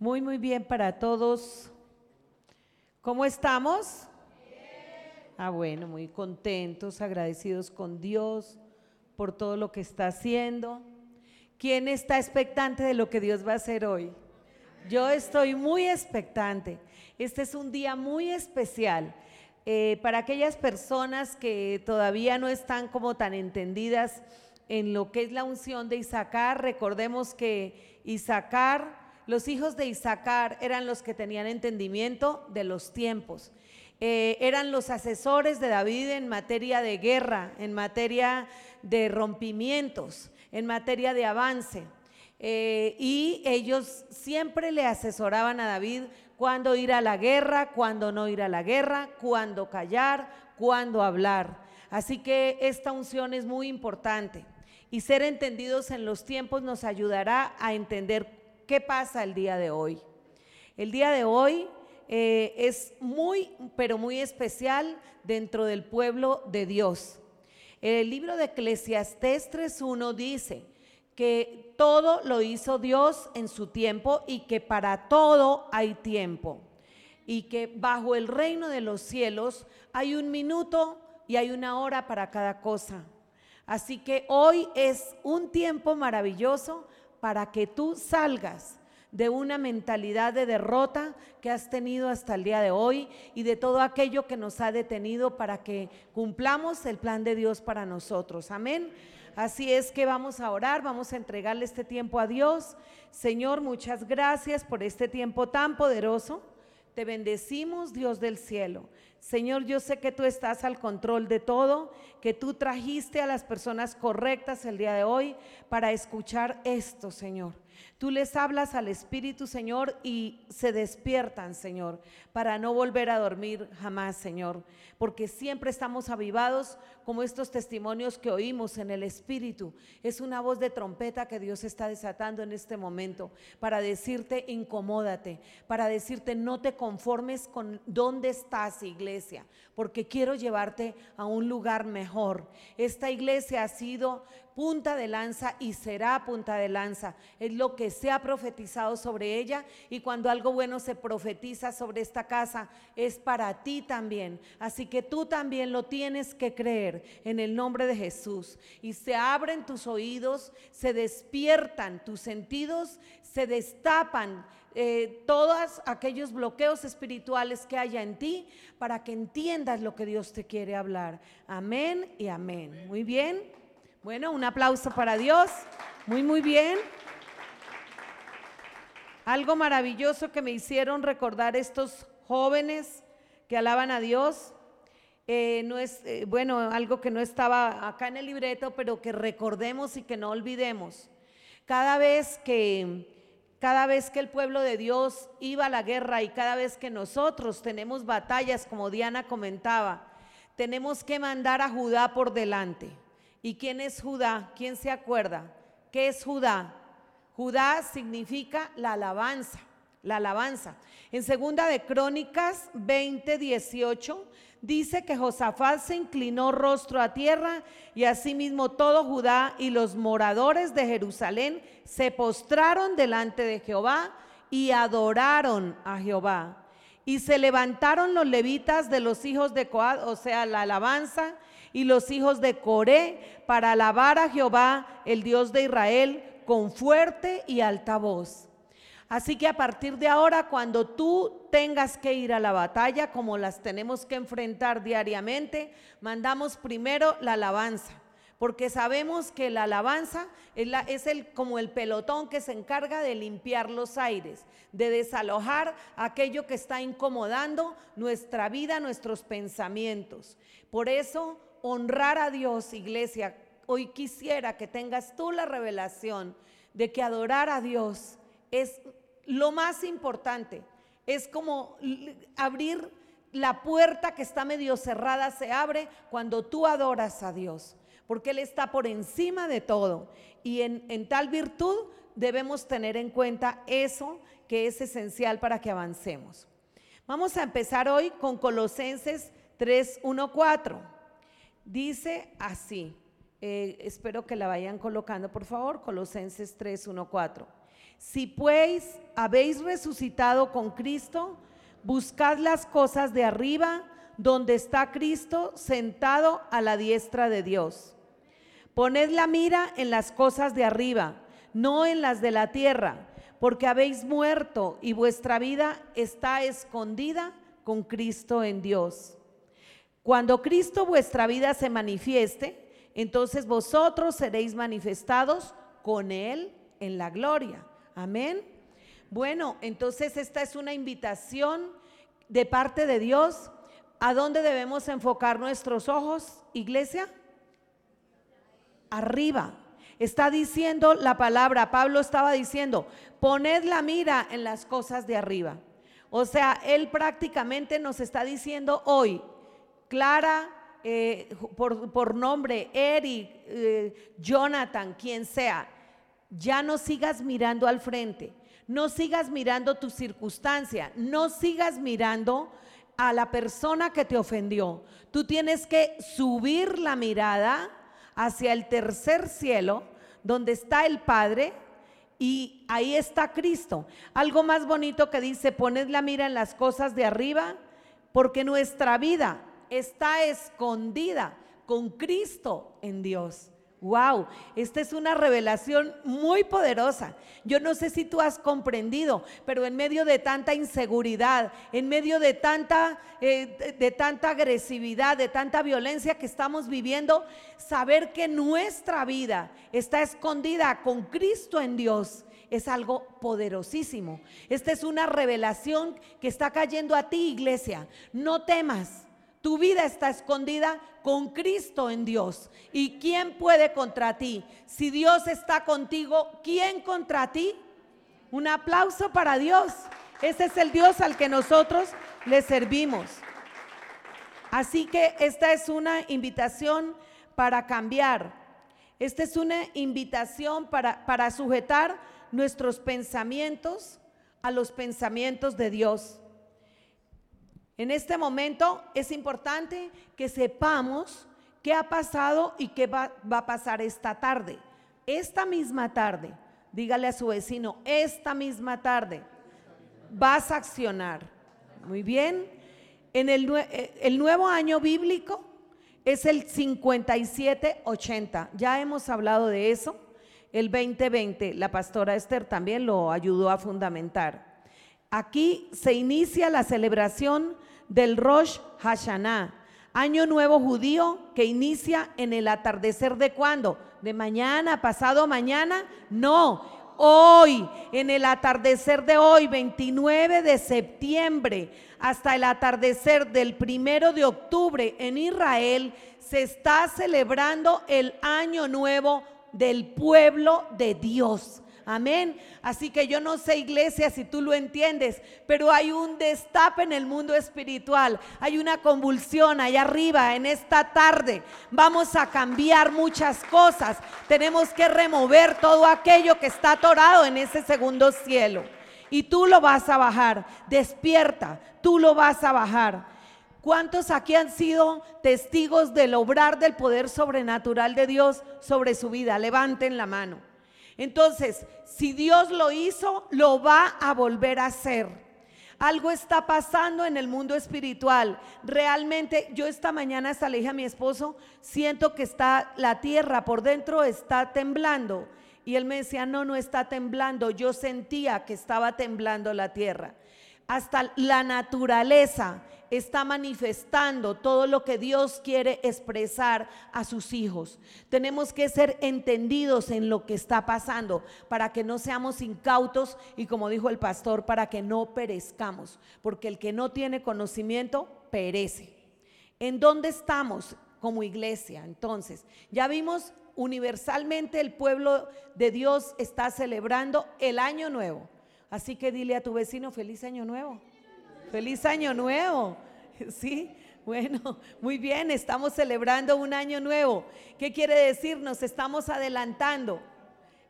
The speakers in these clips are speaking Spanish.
Muy, muy bien para todos. ¿Cómo estamos? Ah, bueno, muy contentos, agradecidos con Dios por todo lo que está haciendo. ¿Quién está expectante de lo que Dios va a hacer hoy? Yo estoy muy expectante. Este es un día muy especial. Eh, para aquellas personas que todavía no están como tan entendidas en lo que es la unción de Isaacar, recordemos que Isaacar los hijos de Isaacar eran los que tenían entendimiento de los tiempos. Eh, eran los asesores de David en materia de guerra, en materia de rompimientos, en materia de avance. Eh, y ellos siempre le asesoraban a David cuándo ir a la guerra, cuándo no ir a la guerra, cuándo callar, cuándo hablar. Así que esta unción es muy importante y ser entendidos en los tiempos nos ayudará a entender ¿Qué pasa el día de hoy? El día de hoy eh, es muy, pero muy especial dentro del pueblo de Dios. El libro de Eclesiastés 3.1 dice que todo lo hizo Dios en su tiempo y que para todo hay tiempo. Y que bajo el reino de los cielos hay un minuto y hay una hora para cada cosa. Así que hoy es un tiempo maravilloso para que tú salgas de una mentalidad de derrota que has tenido hasta el día de hoy y de todo aquello que nos ha detenido para que cumplamos el plan de Dios para nosotros. Amén. Así es que vamos a orar, vamos a entregarle este tiempo a Dios. Señor, muchas gracias por este tiempo tan poderoso. Te bendecimos, Dios del cielo. Señor, yo sé que tú estás al control de todo, que tú trajiste a las personas correctas el día de hoy para escuchar esto, Señor. Tú les hablas al Espíritu, Señor, y se despiertan, Señor, para no volver a dormir jamás, Señor, porque siempre estamos avivados como estos testimonios que oímos en el Espíritu. Es una voz de trompeta que Dios está desatando en este momento para decirte, incomódate, para decirte, no te conformes con dónde estás, iglesia, porque quiero llevarte a un lugar mejor. Esta iglesia ha sido punta de lanza y será punta de lanza. Es lo que se ha profetizado sobre ella y cuando algo bueno se profetiza sobre esta casa es para ti también. Así que tú también lo tienes que creer en el nombre de Jesús. Y se abren tus oídos, se despiertan tus sentidos, se destapan. Eh, todos aquellos bloqueos espirituales que haya en ti para que entiendas lo que Dios te quiere hablar. Amén y amén. Muy bien. Bueno, un aplauso para Dios. Muy, muy bien. Algo maravilloso que me hicieron recordar estos jóvenes que alaban a Dios. Eh, no es, eh, bueno, algo que no estaba acá en el libreto, pero que recordemos y que no olvidemos. Cada vez que, cada vez que el pueblo de Dios iba a la guerra y cada vez que nosotros tenemos batallas, como Diana comentaba, tenemos que mandar a Judá por delante. ¿Y quién es Judá? ¿Quién se acuerda? ¿Qué es Judá? Judá significa la alabanza, la alabanza. En segunda de Crónicas 20, 18 dice que Josafat se inclinó rostro a tierra y asimismo todo Judá y los moradores de Jerusalén se postraron delante de Jehová y adoraron a Jehová. Y se levantaron los levitas de los hijos de Coad, o sea, la alabanza, y los hijos de Coré para alabar a Jehová, el Dios de Israel, con fuerte y alta voz. Así que a partir de ahora, cuando tú tengas que ir a la batalla, como las tenemos que enfrentar diariamente, mandamos primero la alabanza, porque sabemos que la alabanza es, el, como el pelotón que se encarga de limpiar los aires, de desalojar aquello que está incomodando nuestra vida, nuestros pensamientos. Por eso honrar a Dios, iglesia, hoy quisiera que tengas tú la revelación de que adorar a Dios es lo más importante. Es como abrir la puerta que está medio cerrada, se abre cuando tú adoras a Dios, porque Él está por encima de todo. Y en, tal virtud debemos tener en cuenta eso que es esencial para que avancemos. Vamos a empezar hoy con Colosenses 3, 1, 4. Dice así, eh, espero que la vayan colocando por favor, Colosenses 3, 1, 4. Si pues habéis resucitado con Cristo, buscad las cosas de arriba, donde está Cristo sentado a la diestra de Dios. Poned la mira en las cosas de arriba, no en las de la tierra, porque habéis muerto y vuestra vida está escondida con Cristo en Dios. Cuando Cristo vuestra vida se manifieste, entonces vosotros seréis manifestados con Él en la gloria. Amén. Bueno, entonces esta es una invitación de parte de Dios. ¿A dónde debemos enfocar nuestros ojos, iglesia? Arriba. Está diciendo la palabra, Pablo estaba diciendo, poned la mira en las cosas de arriba. O sea, él prácticamente nos está diciendo hoy, Clara, eh, por, nombre, Eric, eh, Jonathan, quien sea, ya no sigas mirando al frente, no sigas mirando tu circunstancia, no sigas mirando a la persona que te ofendió. Tú tienes que subir la mirada hacia el tercer cielo, donde está el Padre, y ahí está Cristo. Algo más bonito que dice, poned la mira en las cosas de arriba, porque nuestra vida está escondida con Cristo en Dios. Wow, esta es una revelación muy poderosa. Yo no sé si tú has comprendido, pero en medio de tanta inseguridad, en medio de tanta, eh, de tanta agresividad, de tanta violencia que estamos viviendo, saber que nuestra vida está escondida con Cristo en Dios es algo poderosísimo. Esta es una revelación que está cayendo a ti, iglesia. No temas. Tu vida está escondida con Cristo en Dios. ¿Y quién puede contra ti? Si Dios está contigo, ¿quién contra ti? Un aplauso para Dios. Ese es el Dios al que nosotros le servimos. Así que esta es una invitación para cambiar. Esta es una invitación para, para sujetar nuestros pensamientos a los pensamientos de Dios. En este momento es importante que sepamos qué ha pasado y qué va, a pasar esta tarde. Esta misma tarde, dígale a su vecino, esta misma tarde vas a accionar. Muy bien. En el, eh, el nuevo año bíblico es el 5780. Ya hemos hablado de eso. El 2020, la pastora Esther también lo ayudó a fundamentar. Aquí se inicia la celebración del Rosh Hashanah, año nuevo judío que inicia en el atardecer de cuándo? ¿De mañana, pasado mañana? No, hoy, en el atardecer de hoy, 29 de septiembre, hasta el atardecer del primero de octubre en Israel, se está celebrando el año nuevo del pueblo de Dios. Amén. Así que yo no sé, iglesia, si tú lo entiendes, pero hay un destape en el mundo espiritual. Hay una convulsión allá arriba en esta tarde. Vamos a cambiar muchas cosas. Tenemos que remover todo aquello que está atorado en ese segundo cielo. Y tú lo vas a bajar. Despierta, tú lo vas a bajar. ¿Cuántos aquí han sido testigos del obrar del poder sobrenatural de Dios sobre su vida? Levanten la mano. Entonces, si Dios lo hizo, lo va a volver a hacer. Algo está pasando en el mundo espiritual. Realmente, yo esta mañana hasta le dije a mi esposo, siento que está la tierra por dentro está temblando. Y él me decía, no, no está temblando. Yo sentía que estaba temblando la tierra. Hasta la naturaleza está manifestando todo lo que Dios quiere expresar a sus hijos. Tenemos que ser entendidos en lo que está pasando para que no seamos incautos y como dijo el pastor, para que no perezcamos, porque el que no tiene conocimiento perece. ¿En dónde estamos como iglesia? Entonces, ya vimos universalmente el pueblo de Dios está celebrando el año nuevo. Así que dile a tu vecino, feliz año nuevo. Feliz año nuevo. Sí, bueno, muy bien, estamos celebrando un año nuevo. ¿Qué quiere decir? Nos estamos adelantando.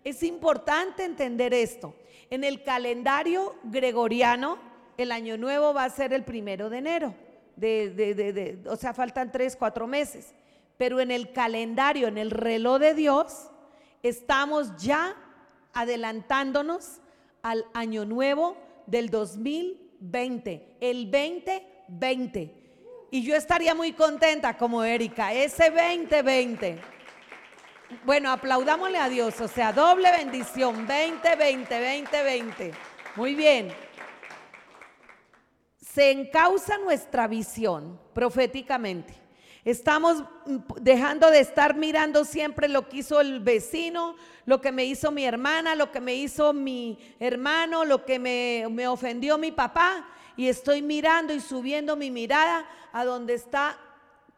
Es importante entender esto. En el calendario gregoriano, el año nuevo va a ser el primero de enero. De, o sea, faltan tres, cuatro meses. Pero en el calendario, en el reloj de Dios, estamos ya adelantándonos al año nuevo del 2020, el 2020. Y yo estaría muy contenta como Erika, ese 2020. Bueno, aplaudámosle a Dios, o sea, doble bendición, 2020, 2020. Muy bien. Se encausa nuestra visión proféticamente. Estamos dejando de estar mirando siempre lo que hizo el vecino, lo que me hizo mi hermana, lo que me hizo mi hermano, lo que me, me ofendió mi papá. Y estoy mirando y subiendo mi mirada a donde está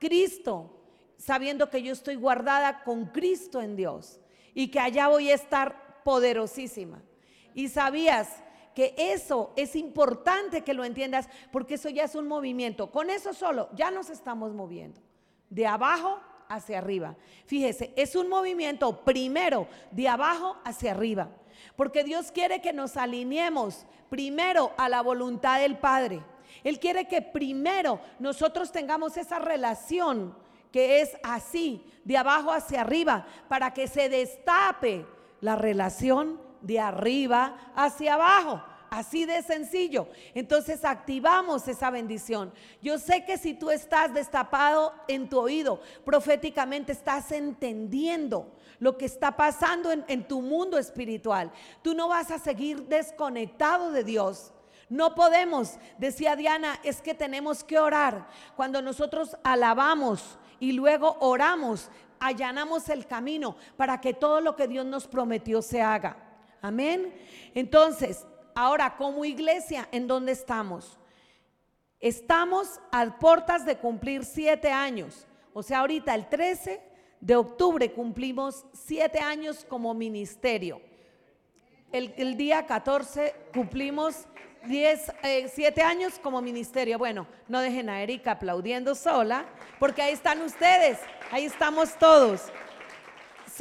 Cristo, sabiendo que yo estoy guardada con Cristo en Dios y que allá voy a estar poderosísima. Y sabías que eso es importante que lo entiendas porque eso ya es un movimiento. Con eso solo ya nos estamos moviendo de abajo hacia arriba. Fíjese, es un movimiento primero de abajo hacia arriba, porque Dios quiere que nos alineemos primero a la voluntad del Padre. Él quiere que primero nosotros tengamos esa relación que es así, de abajo hacia arriba, para que se destape la relación de arriba hacia abajo. Así de sencillo. Entonces activamos esa bendición. Yo sé que si tú estás destapado en tu oído, proféticamente estás entendiendo lo que está pasando en, tu mundo espiritual. Tú no vas a seguir desconectado de Dios. No podemos, decía Diana, es que tenemos que orar. Cuando nosotros alabamos y luego oramos, allanamos el camino para que todo lo que Dios nos prometió se haga. Amén. Entonces, Ahora, como iglesia, ¿en dónde estamos? Estamos a puertas de cumplir siete años. O sea, ahorita el 13 de octubre cumplimos siete años como ministerio. El, día 14 cumplimos 10, eh, siete años como ministerio. Bueno, no dejen a Erika aplaudiendo sola, porque ahí están ustedes, ahí estamos todos.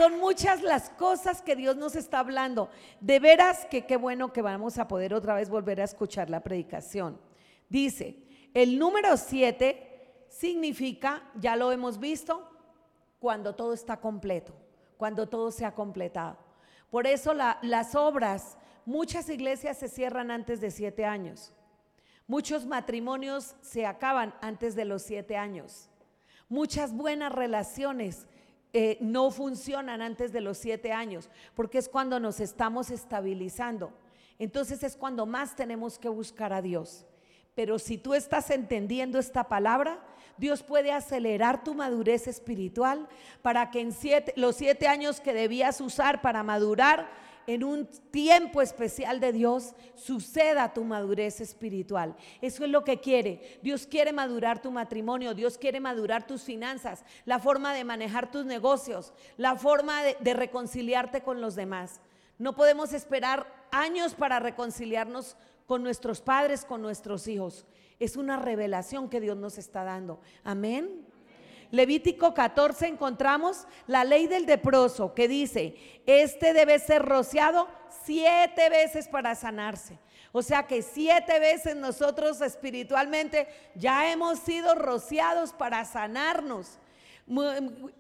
Son muchas las cosas que Dios nos está hablando. De veras que qué bueno que vamos a poder otra vez volver a escuchar la predicación. Dice, el número 7 significa, ya lo hemos visto, cuando todo está completo, cuando todo se ha completado. Por eso las obras, muchas iglesias se cierran antes de siete años. Muchos matrimonios se acaban antes de los siete años. Muchas buenas relaciones eh, no funcionan antes de los siete años, porque es cuando nos estamos estabilizando. Entonces es cuando más tenemos que buscar a Dios. Pero si tú estás entendiendo esta palabra, Dios puede acelerar tu madurez espiritual para que en los siete años que debías usar para madurar, en un tiempo especial de Dios suceda tu madurez espiritual. Eso es lo que quiere. Dios quiere madurar tu matrimonio, Dios quiere madurar tus finanzas, la forma de manejar tus negocios, la forma de, reconciliarte con los demás. No podemos esperar años para reconciliarnos con nuestros padres, con nuestros hijos. Es una revelación que Dios nos está dando. Amén. Levítico 14 encontramos la ley del leproso que dice, este debe ser rociado siete veces para sanarse. O sea que siete veces nosotros espiritualmente ya hemos sido rociados para sanarnos.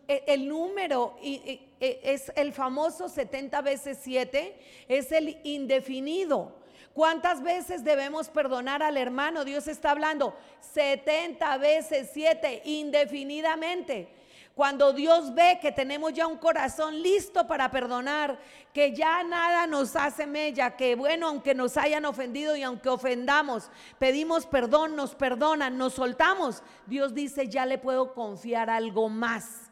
E, el número e, es el famoso 70 veces 7, es el indefinido. ¿Cuántas veces debemos perdonar al hermano? Dios está hablando 70 veces 7 indefinidamente. Cuando Dios ve que tenemos ya un corazón listo para perdonar, que ya nada nos hace mella, que bueno, aunque nos hayan ofendido y aunque ofendamos, pedimos perdón, nos perdonan, nos soltamos, Dios dice, ya le puedo confiar algo más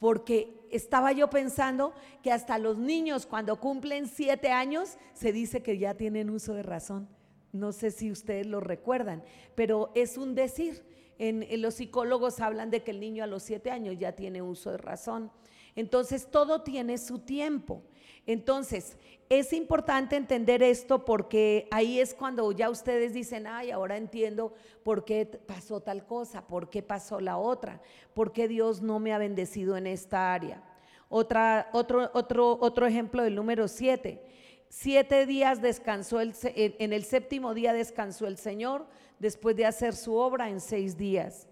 porque estaba yo pensando que hasta los niños cuando cumplen siete años se dice que ya tienen uso de razón. No sé si ustedes lo recuerdan, pero es un decir. En, los psicólogos hablan de que el niño a los siete años ya tiene uso de razón. Entonces todo tiene su tiempo. Entonces, es importante entender esto porque ahí es cuando ya ustedes dicen, ay, ahora entiendo por qué pasó tal cosa, por qué pasó la otra, por qué Dios no me ha bendecido en esta área. Otro, otro, otro ejemplo del número siete. Siete días descansó, en el séptimo día descansó el Señor después de hacer su obra en seis días.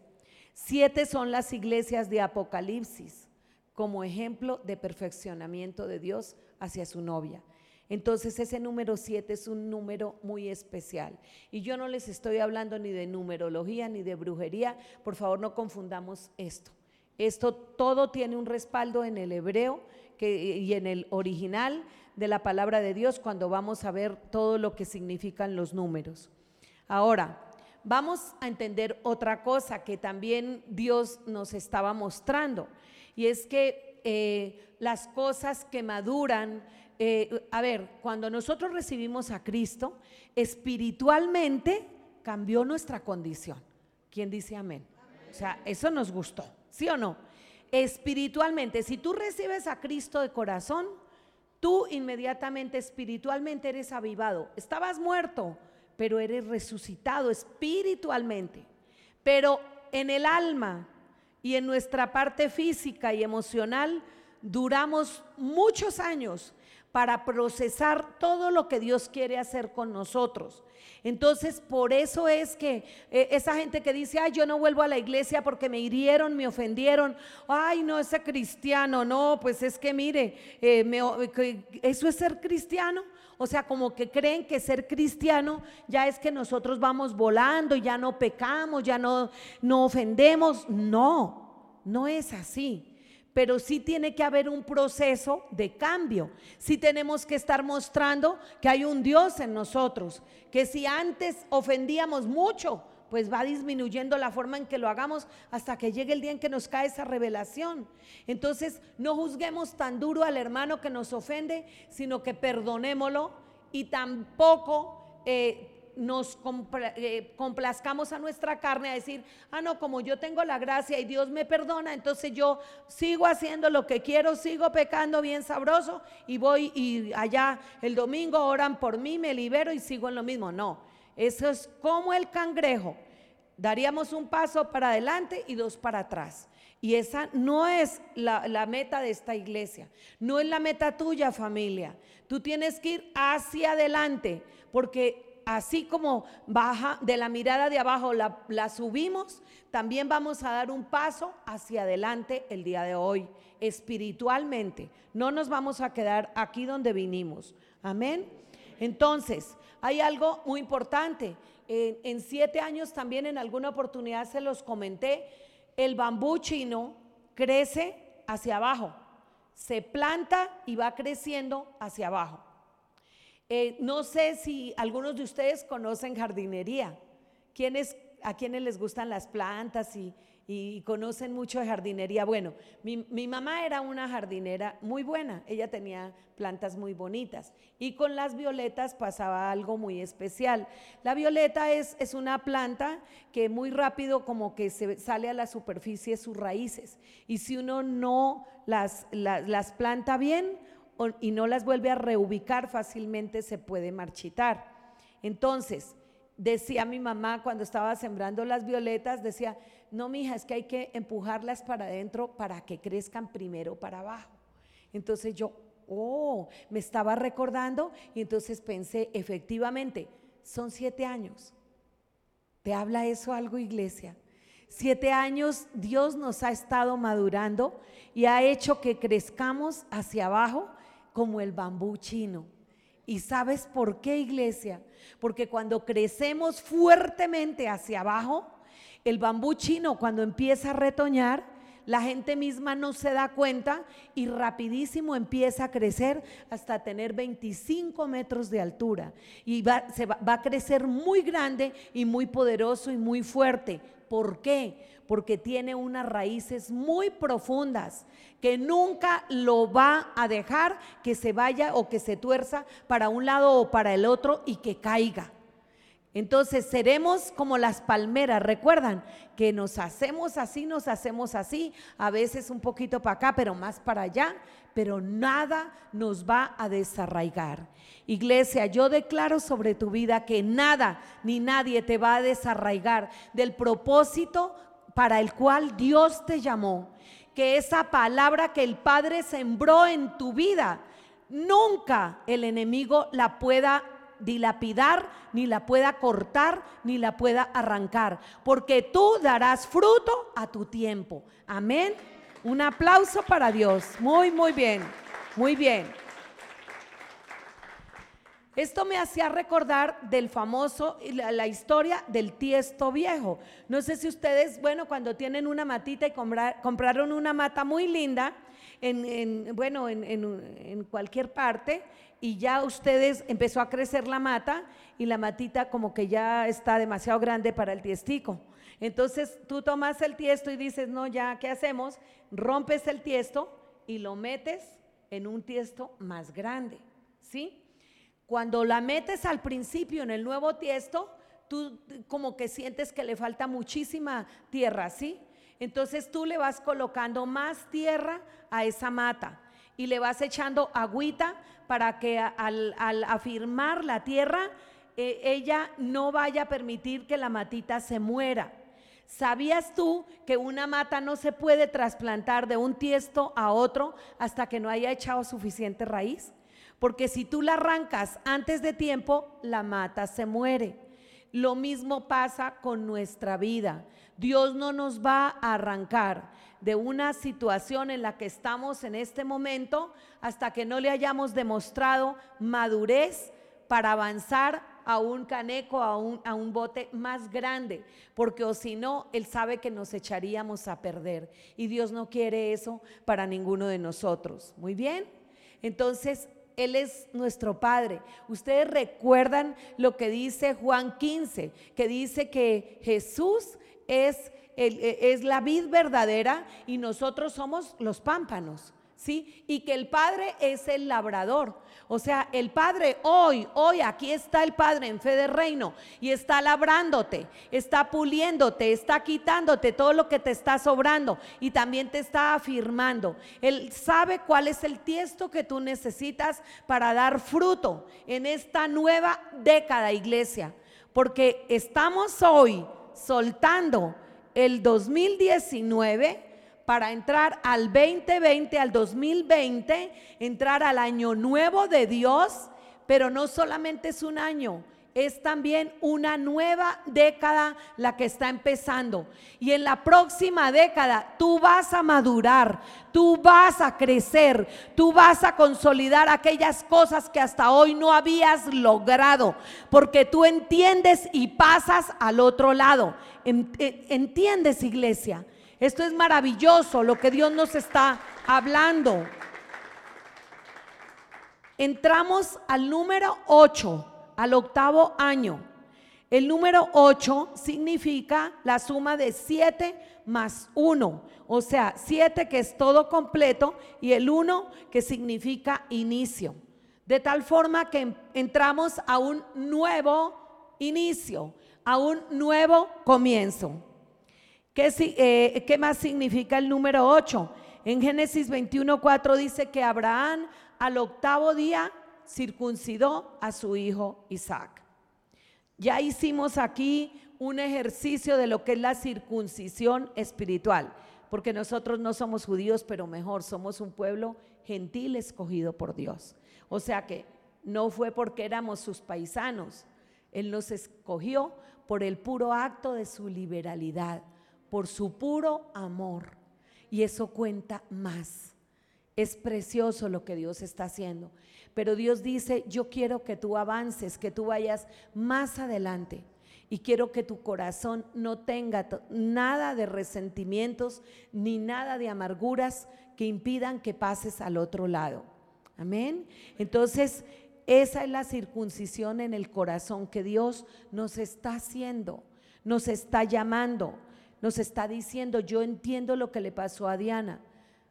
Siete son las iglesias de Apocalipsis como ejemplo de perfeccionamiento de Dios hacia su novia. Entonces ese número 7 es un número muy especial. Y yo no les estoy hablando ni de numerología ni de brujería. Por favor, no confundamos esto. Esto todo tiene un respaldo en el hebreo y en el original de la palabra de Dios cuando vamos a ver todo lo que significan los números. Ahora, vamos a entender otra cosa que también Dios nos estaba mostrando. Y es que eh, las cosas que maduran, eh, a ver, cuando nosotros recibimos a Cristo, espiritualmente cambió nuestra condición. ¿Quién dice amén? O sea, eso nos gustó, ¿sí o no? Espiritualmente, si tú recibes a Cristo de corazón, tú inmediatamente espiritualmente eres avivado. Estabas muerto, pero eres resucitado espiritualmente. Pero en el alma y en nuestra parte física y emocional duramos muchos años para procesar todo lo que Dios quiere hacer con nosotros. Entonces, por eso es que eh, esa gente que dice, ay, yo no vuelvo a la iglesia porque me hirieron, me ofendieron, ay, no, ese cristiano, no, pues es que mire, eh, eso es ser cristiano. O sea, como que creen que ser cristiano ya es que nosotros vamos volando, ya no pecamos, ya no, no ofendemos. No, no es así pero sí tiene que haber un proceso de cambio. Sí tenemos que estar mostrando que hay un Dios en nosotros, que si antes ofendíamos mucho, pues va disminuyendo la forma en que lo hagamos hasta que llegue el día en que nos cae esa revelación. Entonces, no juzguemos tan duro al hermano que nos ofende, sino que perdonémoslo y tampoco eh, nos eh, complazcamos a nuestra carne a decir, ah, no, como yo tengo la gracia y Dios me perdona, entonces yo sigo haciendo lo que quiero, sigo pecando bien sabroso y voy y allá el domingo oran por mí, me libero y sigo en lo mismo. No, eso es como el cangrejo. Daríamos un paso para adelante y dos para atrás. Y esa no es la, la, meta de esta iglesia, no es la meta tuya familia. Tú tienes que ir hacia adelante, porque así como baja de la mirada de abajo la, subimos, también vamos a dar un paso hacia adelante el día de hoy, espiritualmente. No nos vamos a quedar aquí donde vinimos. Amén. Entonces, hay algo muy importante. En, siete años también en alguna oportunidad se los comenté, el bambú chino crece hacia abajo, se planta y va creciendo hacia abajo. Eh, no sé si algunos de ustedes conocen jardinería. ¿Quiénes, ¿A quienes les gustan las plantas y, conocen mucho de jardinería? Bueno, mi, mi, mamá era una jardinera muy buena. Ella tenía plantas muy bonitas. Y con las violetas pasaba algo muy especial. La violeta es, es una planta que muy rápido como que se sale a la superficie sus raíces. Y si uno no las, las, las planta bien, y no las vuelve a reubicar fácilmente, se puede marchitar. Entonces, decía mi mamá cuando estaba sembrando las violetas, decía, no, mija, es que hay que empujarlas para adentro para que crezcan primero para abajo. Entonces yo, oh, me estaba recordando y entonces pensé, efectivamente, son siete años. ¿Te habla eso algo, iglesia? Siete años Dios nos ha estado madurando y ha hecho que crezcamos hacia abajo como el bambú chino. ¿Y sabes por qué, iglesia? Porque cuando crecemos fuertemente hacia abajo, el bambú chino cuando empieza a retoñar, la gente misma no se da cuenta y rapidísimo empieza a crecer hasta tener 25 metros de altura. Y va, se va a crecer muy grande y muy poderoso y muy fuerte. ¿Por qué? Porque tiene unas raíces muy profundas que nunca lo va a dejar que se vaya o que se tuerza para un lado o para el otro y que caiga. Entonces seremos como las palmeras, recuerdan que nos hacemos así, nos hacemos así, a veces un poquito para acá, pero más para allá, pero nada nos va a desarraigar. Iglesia, yo declaro sobre tu vida que nada ni nadie te va a desarraigar del propósito para el cual Dios te llamó que esa palabra que el Padre sembró en tu vida, nunca el enemigo la pueda dilapidar, ni la pueda cortar, ni la pueda arrancar, porque tú darás fruto a tu tiempo. Amén. Un aplauso para Dios. Muy, muy bien. Muy bien. Esto me hacía recordar del famoso, la, la, historia del tiesto viejo. No sé si ustedes, bueno, cuando tienen una matita y compraron una mata muy linda, en, bueno, en, en cualquier parte, y ya ustedes empezó a crecer la mata y la matita como que ya está demasiado grande para el tiestico. Entonces tú tomas el tiesto y dices, no, ya, ¿qué hacemos? Rompes el tiesto y lo metes en un tiesto más grande, ¿sí? Cuando la metes al principio en el nuevo tiesto, tú como que sientes que le falta muchísima tierra, ¿sí? Entonces tú le vas colocando más tierra a esa mata y le vas echando agüita para que al, afirmar la tierra, eh, ella no vaya a permitir que la matita se muera. ¿Sabías tú que una mata no se puede trasplantar de un tiesto a otro hasta que no haya echado suficiente raíz? Porque si tú la arrancas antes de tiempo, la mata se muere. Lo mismo pasa con nuestra vida. Dios no nos va a arrancar de una situación en la que estamos en este momento hasta que no le hayamos demostrado madurez para avanzar a un caneco, a un, a un bote más grande, porque o si no, Él sabe que nos echaríamos a perder. Y Dios no quiere eso para ninguno de nosotros. Muy bien. Entonces, él es nuestro Padre. Ustedes recuerdan lo que dice Juan 15, que dice que Jesús es, es la vid verdadera y nosotros somos los pámpanos. ¿Sí? Y que el Padre es el labrador. O sea, el Padre hoy, hoy aquí está el Padre en fe de reino y está labrándote, está puliéndote, está quitándote todo lo que te está sobrando y también te está afirmando. Él sabe cuál es el tiesto que tú necesitas para dar fruto en esta nueva década, iglesia. Porque estamos hoy soltando el 2019 para entrar al 2020, al 2020, entrar al año nuevo de Dios, pero no solamente es un año, es también una nueva década la que está empezando. Y en la próxima década tú vas a madurar, tú vas a crecer, tú vas a consolidar aquellas cosas que hasta hoy no habías logrado, porque tú entiendes y pasas al otro lado. ¿Entiendes, iglesia? Esto es maravilloso lo que Dios nos está hablando. Entramos al número 8, al octavo año. El número 8 significa la suma de 7 más 1, o sea, 7 que es todo completo y el 1 que significa inicio. De tal forma que entramos a un nuevo inicio, a un nuevo comienzo. Eh, ¿Qué, más significa el número 8? En Génesis 21, 4 dice que Abraham al octavo día circuncidó a su hijo Isaac. Ya hicimos aquí un ejercicio de lo que es la circuncisión espiritual, porque nosotros no somos judíos, pero mejor, somos un pueblo gentil escogido por Dios. O sea que no fue porque éramos sus paisanos, Él nos escogió por el puro acto de su liberalidad por su puro amor. Y eso cuenta más. Es precioso lo que Dios está haciendo. Pero Dios dice, yo quiero que tú avances, que tú vayas más adelante. Y quiero que tu corazón no tenga nada de resentimientos ni nada de amarguras que impidan que pases al otro lado. Amén. Entonces, esa es la circuncisión en el corazón que Dios nos está haciendo, nos está llamando nos está diciendo, yo entiendo lo que le pasó a Diana.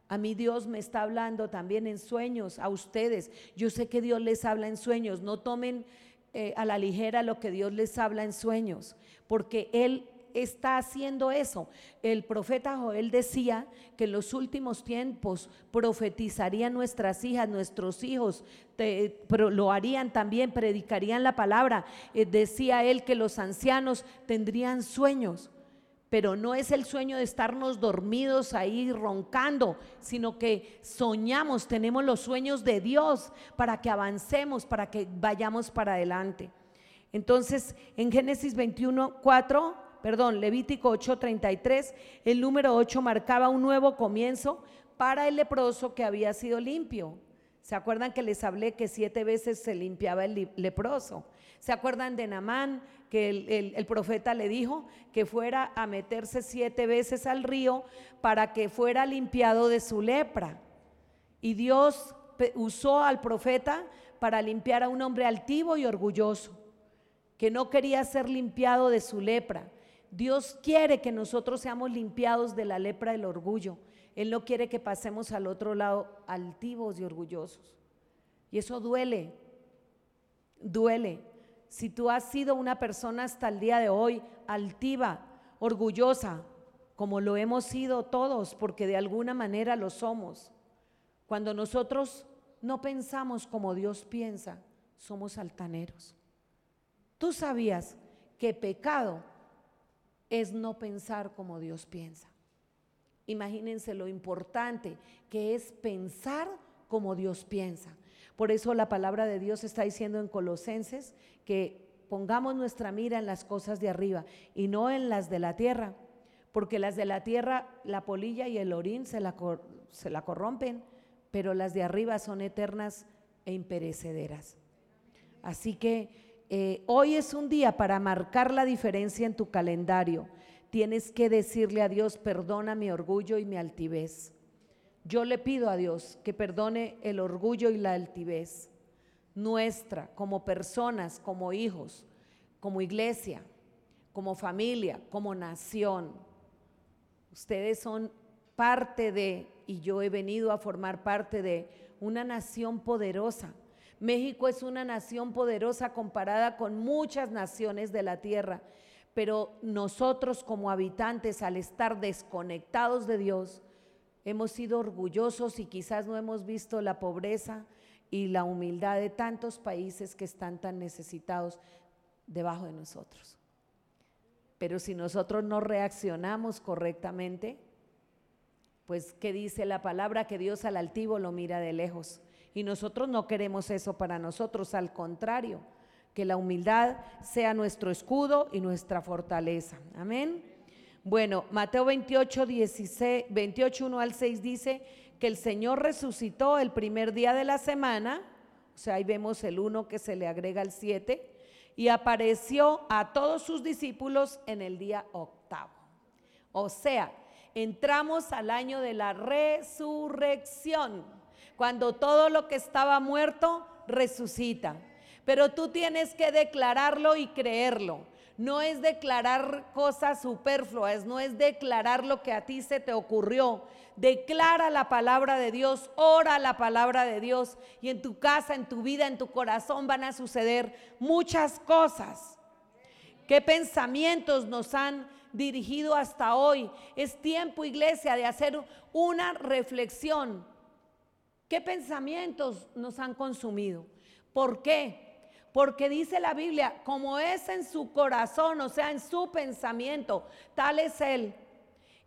A mí Dios me está hablando también en sueños, a ustedes. Yo sé que Dios les habla en sueños. No tomen eh, a la ligera lo que Dios les habla en sueños, porque Él está haciendo eso. El profeta Joel decía que en los últimos tiempos profetizarían nuestras hijas, nuestros hijos, lo harían también, predicarían la palabra. Eh, decía él que los ancianos tendrían sueños pero no es el sueño de estarnos dormidos ahí roncando, sino que soñamos, tenemos los sueños de Dios para que avancemos, para que vayamos para adelante. Entonces, en Génesis 21, 4, perdón, Levítico 8, 33, el número 8 marcaba un nuevo comienzo para el leproso que había sido limpio. ¿Se acuerdan que les hablé que siete veces se limpiaba el leproso? ¿Se acuerdan de Namán que el, profeta le dijo que fuera a meterse siete veces al río para que fuera limpiado de su lepra? Y Dios usó al profeta para limpiar a un hombre altivo y orgulloso, que no quería ser limpiado de su lepra. Dios quiere que nosotros seamos limpiados de la lepra del orgullo. Él no quiere que pasemos al otro lado altivos y orgullosos. Y eso duele, duele. Si tú has sido una persona hasta el día de hoy altiva, orgullosa, como lo hemos sido todos, porque de alguna manera lo somos, cuando nosotros no pensamos como Dios piensa, somos altaneros. Tú sabías que pecado es no pensar como Dios piensa. Imagínense lo importante que es pensar como Dios piensa. Por eso la palabra de Dios está diciendo en Colosenses que pongamos nuestra mira en las cosas de arriba y no en las de la tierra, porque las de la tierra, la polilla y el orín se la, se la corrompen, pero las de arriba son eternas e imperecederas. Así que eh, hoy es un día para marcar la diferencia en tu calendario. Tienes que decirle a Dios, perdona mi orgullo y mi altivez. Yo le pido a Dios que perdone el orgullo y la altivez nuestra como personas, como hijos, como iglesia, como familia, como nación. Ustedes son parte de, y yo he venido a formar parte de, una nación poderosa. México es una nación poderosa comparada con muchas naciones de la tierra, pero nosotros como habitantes, al estar desconectados de Dios, hemos sido orgullosos y quizás no hemos visto la pobreza y la humildad de tantos países que están tan necesitados debajo de nosotros. Pero si nosotros no reaccionamos correctamente, pues ¿qué dice la palabra? Que Dios al altivo lo mira de lejos. Y nosotros no queremos eso para nosotros, al contrario, que la humildad sea nuestro escudo y nuestra fortaleza. Amén. Bueno, Mateo 28, 16, 28, 1 al 6 dice que el Señor resucitó el primer día de la semana, o sea, ahí vemos el 1 que se le agrega al 7, y apareció a todos sus discípulos en el día octavo. O sea, entramos al año de la resurrección, cuando todo lo que estaba muerto resucita. Pero tú tienes que declararlo y creerlo no es declarar cosas superfluas, no es declarar lo que a ti se te ocurrió. Declara la palabra de Dios, ora la palabra de Dios y en tu casa, en tu vida, en tu corazón van a suceder muchas cosas. ¿Qué pensamientos nos han dirigido hasta hoy? Es tiempo, iglesia, de hacer una reflexión. ¿Qué pensamientos nos han consumido? ¿Por qué? Porque dice la Biblia, como es en su corazón, o sea, en su pensamiento, tal es Él.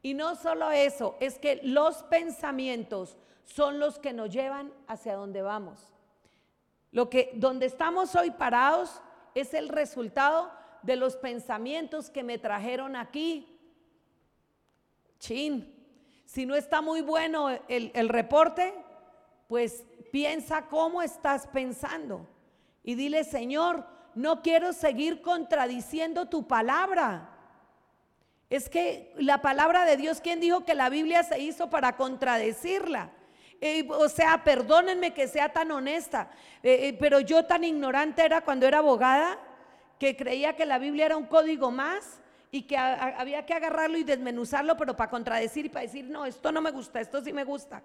Y no solo eso, es que los pensamientos son los que nos llevan hacia donde vamos. Lo que donde estamos hoy parados es el resultado de los pensamientos que me trajeron aquí. Chin, si no está muy bueno el, el reporte, pues piensa cómo estás pensando y dile, Señor, no quiero seguir contradiciendo tu palabra. Es que la palabra de Dios, ¿quién dijo que la Biblia se hizo para contradecirla? Eh, o sea, perdónenme que sea tan honesta, eh, eh, pero yo tan ignorante era cuando era abogada que creía que la Biblia era un código más y que había que agarrarlo y desmenuzarlo, pero para contradecir y para decir, no, esto no me gusta, esto sí me gusta.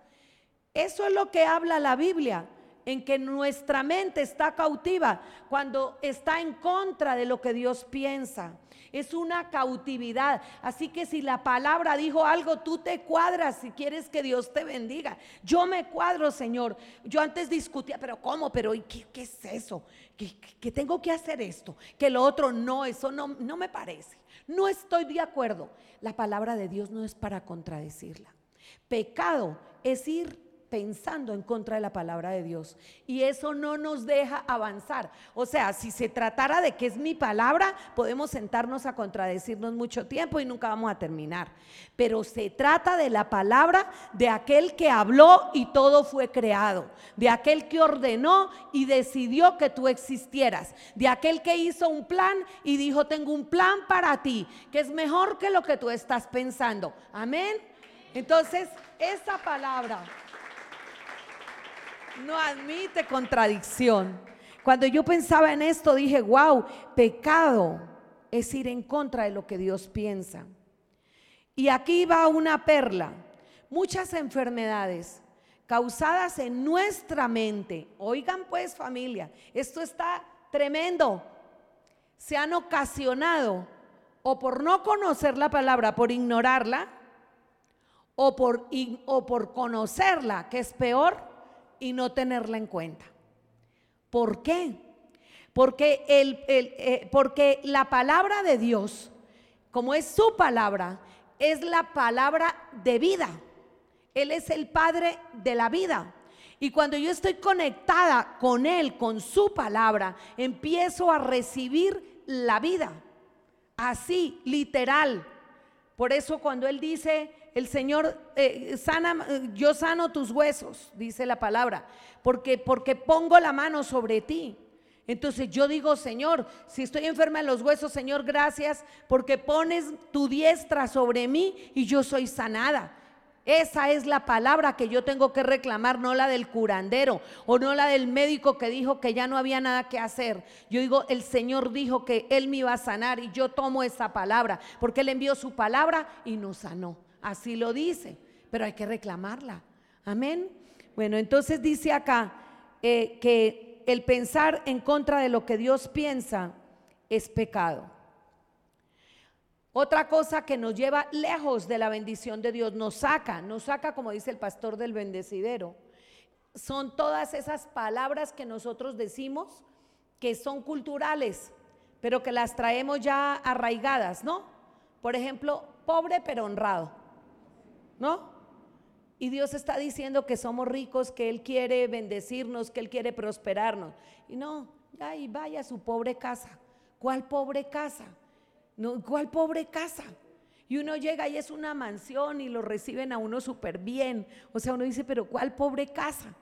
Eso es lo que habla la Biblia en que nuestra mente está cautiva cuando está en contra de lo que Dios piensa. Es una cautividad. Así que si la palabra dijo algo, tú te cuadras si quieres que Dios te bendiga. Yo me cuadro, Señor. Yo antes discutía, pero ¿cómo? ¿Pero qué, qué es eso? ¿Que, tengo que hacer esto? Que lo otro no, eso no, no me parece. No estoy de acuerdo. La palabra de Dios no es para contradecirla. Pecado es ir pensando en contra de la palabra de Dios. Y eso no nos deja avanzar. O sea, si se tratara de que es mi palabra, podemos sentarnos a contradecirnos mucho tiempo y nunca vamos a terminar. Pero se trata de la palabra de aquel que habló y todo fue creado, de aquel que ordenó y decidió que tú existieras, de aquel que hizo un plan y dijo, tengo un plan para ti, que es mejor que lo que tú estás pensando. Amén. Entonces, esa palabra no admite contradicción. Cuando yo pensaba en esto, dije, wow, pecado es ir en contra de lo que Dios piensa. Y aquí va una perla. Muchas enfermedades causadas en nuestra mente, oigan pues familia, esto está tremendo, se han ocasionado o por no conocer la palabra, por ignorarla, o por, o por conocerla, que es peor, y no tenerla en cuenta. ¿Por qué? Porque, el, eh, porque la palabra de Dios, como es su palabra, es la palabra de vida. Él es el Padre de la vida. Y cuando yo estoy conectada con Él, con su palabra, empiezo a recibir la vida. Así, literal. Por eso cuando Él dice, el Señor eh, sana, eh, yo sano tus huesos, dice la palabra, porque, porque pongo la mano sobre ti. Entonces yo digo, Señor, si estoy enferma en los huesos, Señor, gracias porque pones tu diestra sobre mí y yo soy sanada. Esa es la palabra que yo tengo que reclamar, no la del curandero o no la del médico que dijo que ya no había nada que hacer. Yo digo, el Señor dijo que Él me iba a sanar y yo tomo esa palabra porque Él envió su palabra y nos sanó. Así lo dice, pero hay que reclamarla. Amén. Bueno, entonces dice acá eh, que el pensar en contra de lo que Dios piensa es pecado. Otra cosa que nos lleva lejos de la bendición de Dios, nos saca, nos saca, como dice el pastor del bendecidero, son todas esas palabras que nosotros decimos que son culturales, pero que las traemos ya arraigadas, ¿no? Por ejemplo, pobre pero honrado. ¿no? Y Dios está diciendo que somos ricos, que Él quiere bendecirnos, que Él quiere prosperarnos. Y no, ay, vaya a su pobre casa. ¿Cuál pobre casa? No, ¿Cuál pobre casa? Y uno llega y es una mansión y lo reciben a uno súper bien. O sea, uno dice, pero ¿cuál pobre casa?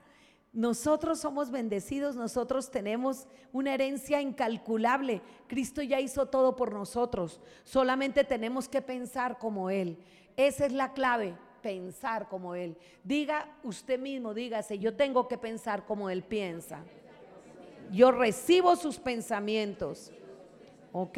Nosotros somos bendecidos, nosotros tenemos una herencia incalculable. Cristo ya hizo todo por nosotros. Solamente tenemos que pensar como Él. Esa es la clave pensar como Él. Diga usted mismo, dígase, yo tengo que pensar como Él piensa. Yo recibo sus pensamientos. Ok.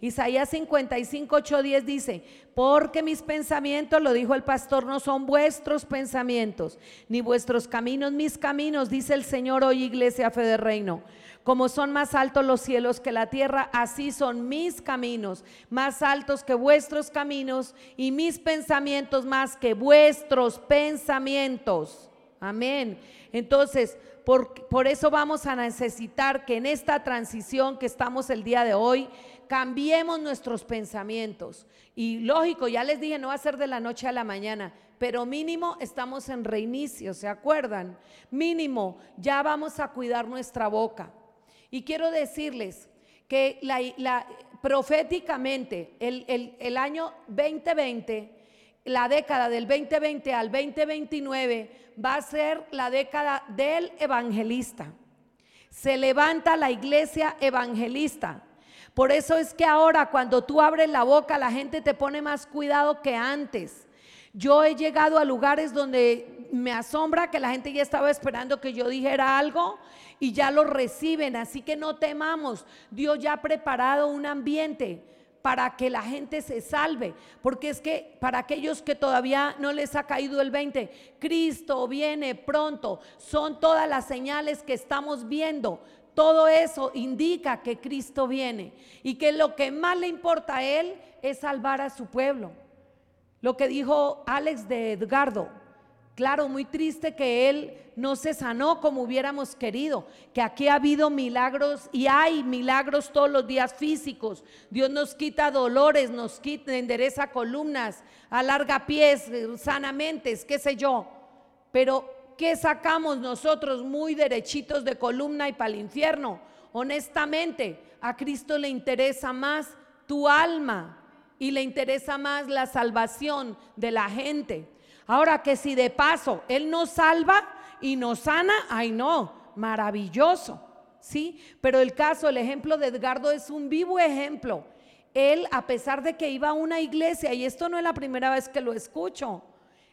Isaías 55, 8, 10 dice, porque mis pensamientos, lo dijo el pastor, no son vuestros pensamientos, ni vuestros caminos mis caminos, dice el Señor hoy, iglesia fe de reino. Como son más altos los cielos que la tierra, así son mis caminos, más altos que vuestros caminos y mis pensamientos más que vuestros pensamientos. Amén. Entonces, por, eso vamos a necesitar que en esta transición que estamos el día de hoy, cambiemos nuestros pensamientos. Y lógico, ya les dije, no va a ser de la noche a la mañana, pero mínimo estamos en reinicio, ¿se acuerdan? Mínimo, ya vamos a cuidar nuestra boca. Y quiero decirles que la, proféticamente el, el año 2020, la década del 2020 al 2029 va a ser la década del evangelista. Se levanta la iglesia evangelista. Por eso es que ahora cuando tú abres la boca la gente te pone más cuidado que antes. Yo he llegado a lugares donde me asombra que la gente ya estaba esperando que yo dijera algo y ya lo reciben. Así que no temamos. Dios ya ha preparado un ambiente para que la gente se salve. Porque es que para aquellos que todavía no les ha caído el 20, Cristo viene pronto. Son todas las señales que estamos viendo. Todo eso indica que Cristo viene y que lo que más le importa a Él es salvar a su pueblo. Lo que dijo Alex de Edgardo, Claro, muy triste que él no se sanó como hubiéramos querido, que aquí ha habido milagros y hay milagros todos los días físicos. Dios nos quita dolores, nos quita, endereza columnas, alarga pies sanamente, qué sé yo. Pero ¿qué sacamos nosotros muy derechitos de columna y para el infierno? Honestamente, a Cristo le interesa más tu alma y le interesa más la salvación de la gente. Ahora que si de paso Él nos salva y nos sana, ay no, maravilloso, ¿sí? Pero el caso, el ejemplo de Edgardo es un vivo ejemplo. Él, a pesar de que iba a una iglesia, y esto no es la primera vez que lo escucho,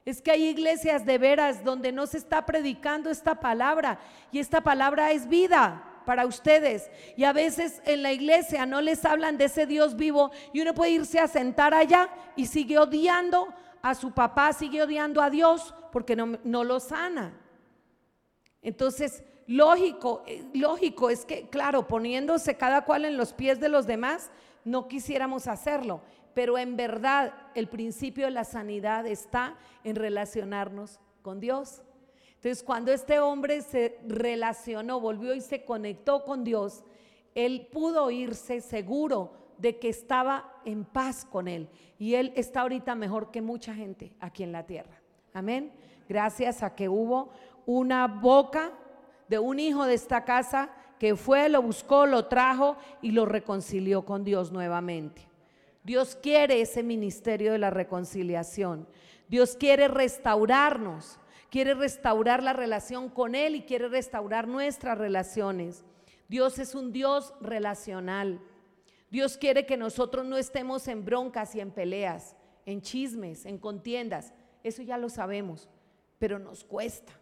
es que hay iglesias de veras donde no se está predicando esta palabra y esta palabra es vida para ustedes. Y a veces en la iglesia no les hablan de ese Dios vivo y uno puede irse a sentar allá y sigue odiando a su papá, sigue odiando a Dios porque no, no lo sana. Entonces, lógico, eh, lógico es que, claro, poniéndose cada cual en los pies de los demás, no quisiéramos hacerlo pero en verdad el principio de la sanidad está en relacionarnos con Dios. Entonces, cuando este hombre se relacionó, volvió y se conectó con Dios, él pudo irse seguro de que estaba en paz con él. Y él está ahorita mejor que mucha gente aquí en la tierra. Amén. Gracias a que hubo una boca de un hijo de esta casa que fue, lo buscó, lo trajo y lo reconcilió con Dios nuevamente. Dios quiere ese ministerio de la reconciliación. Dios quiere restaurarnos, quiere restaurar la relación con Él y quiere restaurar nuestras relaciones. Dios es un Dios relacional. Dios quiere que nosotros no estemos en broncas y en peleas, en chismes, en contiendas. Eso ya lo sabemos, pero nos cuesta.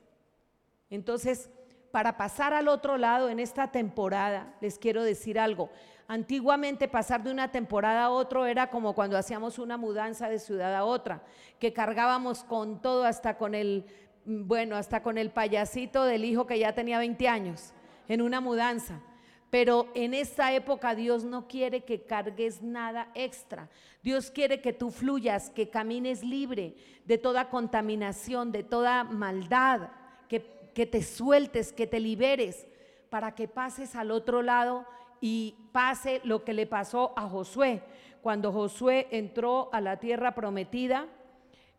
Entonces, para pasar al otro lado en esta temporada, les quiero decir algo. Antiguamente pasar de una temporada a otra era como cuando hacíamos una mudanza de ciudad a otra, que cargábamos con todo hasta con el, bueno, hasta con el payasito del hijo que ya tenía 20 años en una mudanza. Pero en esta época Dios no quiere que cargues nada extra. Dios quiere que tú fluyas, que camines libre de toda contaminación, de toda maldad, que, te sueltes, que te liberes, para que pases al otro lado y pase lo que le pasó a Josué. Cuando Josué entró a la tierra prometida,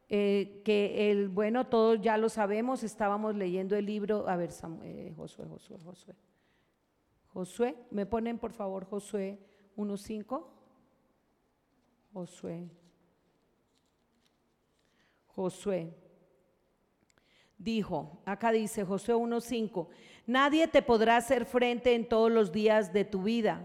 eh, que el, bueno, todos ya lo sabemos, estábamos leyendo el libro, a ver, eh, Josué, Josué, Josué. Josué, ¿me ponen por favor Josué 1.5? Josué. Josué. Dijo, acá dice Josué 1.5, Nadie te podrá hacer frente en todos los días de tu vida.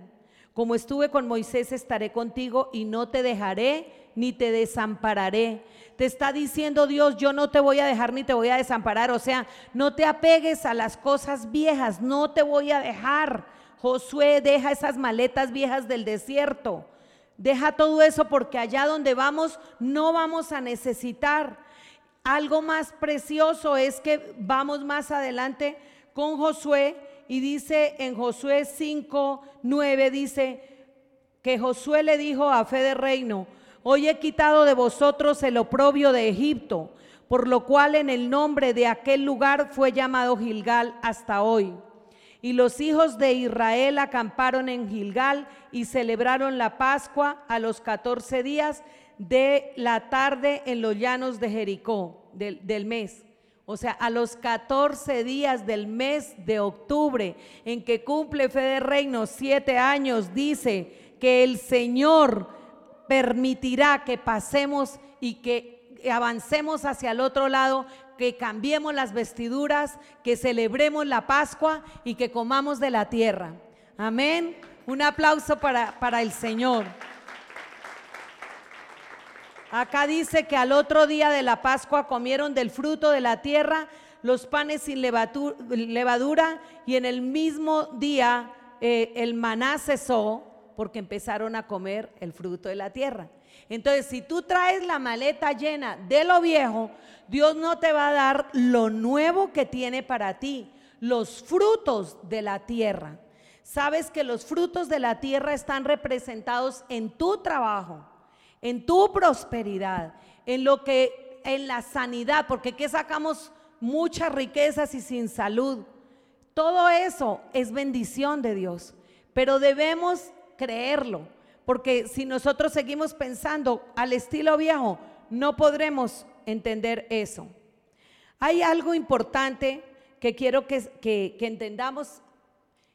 Como estuve con Moisés, estaré contigo y no te dejaré ni te desampararé. Te está diciendo Dios, yo no te voy a dejar ni te voy a desamparar. O sea, no te apegues a las cosas viejas, no te voy a dejar. Josué, deja esas maletas viejas del desierto. Deja todo eso porque allá donde vamos no vamos a necesitar. Algo más precioso es que vamos más adelante con Josué y dice en Josué 5, 9, dice que Josué le dijo a Fe de Reino, hoy he quitado de vosotros el oprobio de Egipto, por lo cual en el nombre de aquel lugar fue llamado Gilgal hasta hoy. Y los hijos de Israel acamparon en Gilgal y celebraron la Pascua a los 14 días de la tarde en los llanos de Jericó del, del mes. O sea, a los 14 días del mes de octubre, en que cumple Fe de Reino siete años, dice que el Señor permitirá que pasemos y que avancemos hacia el otro lado, que cambiemos las vestiduras, que celebremos la Pascua y que comamos de la tierra. Amén. Un aplauso para, para el Señor. Acá dice que al otro día de la Pascua comieron del fruto de la tierra los panes sin levadura y en el mismo día eh, el maná cesó porque empezaron a comer el fruto de la tierra. Entonces, si tú traes la maleta llena de lo viejo, Dios no te va a dar lo nuevo que tiene para ti, los frutos de la tierra. Sabes que los frutos de la tierra están representados en tu trabajo en tu prosperidad, en lo que, en la sanidad, porque que sacamos muchas riquezas y sin salud. Todo eso es bendición de Dios, pero debemos creerlo, porque si nosotros seguimos pensando al estilo viejo, no podremos entender eso. Hay algo importante que quiero que, que entendamos,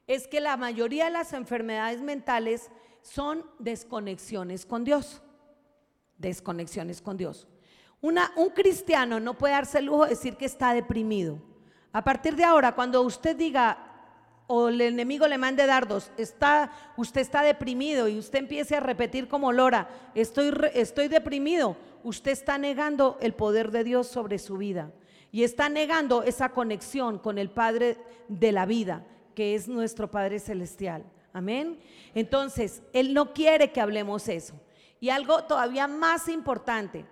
es que la mayoría de las enfermedades mentales son desconexiones con Dios. Desconexiones con Dios. Un cristiano no puede darse el lujo de decir que está deprimido. A partir de ahora, cuando usted diga o el enemigo le mande dardos, está, usted está deprimido y usted empiece a repetir como Lora, estoy, estoy deprimido, usted está negando el poder de Dios sobre su vida y está negando esa conexión con el Padre de la vida, que es nuestro Padre Celestial. Amén. Entonces, Él no quiere que hablemos eso. Y algo todavía más importante,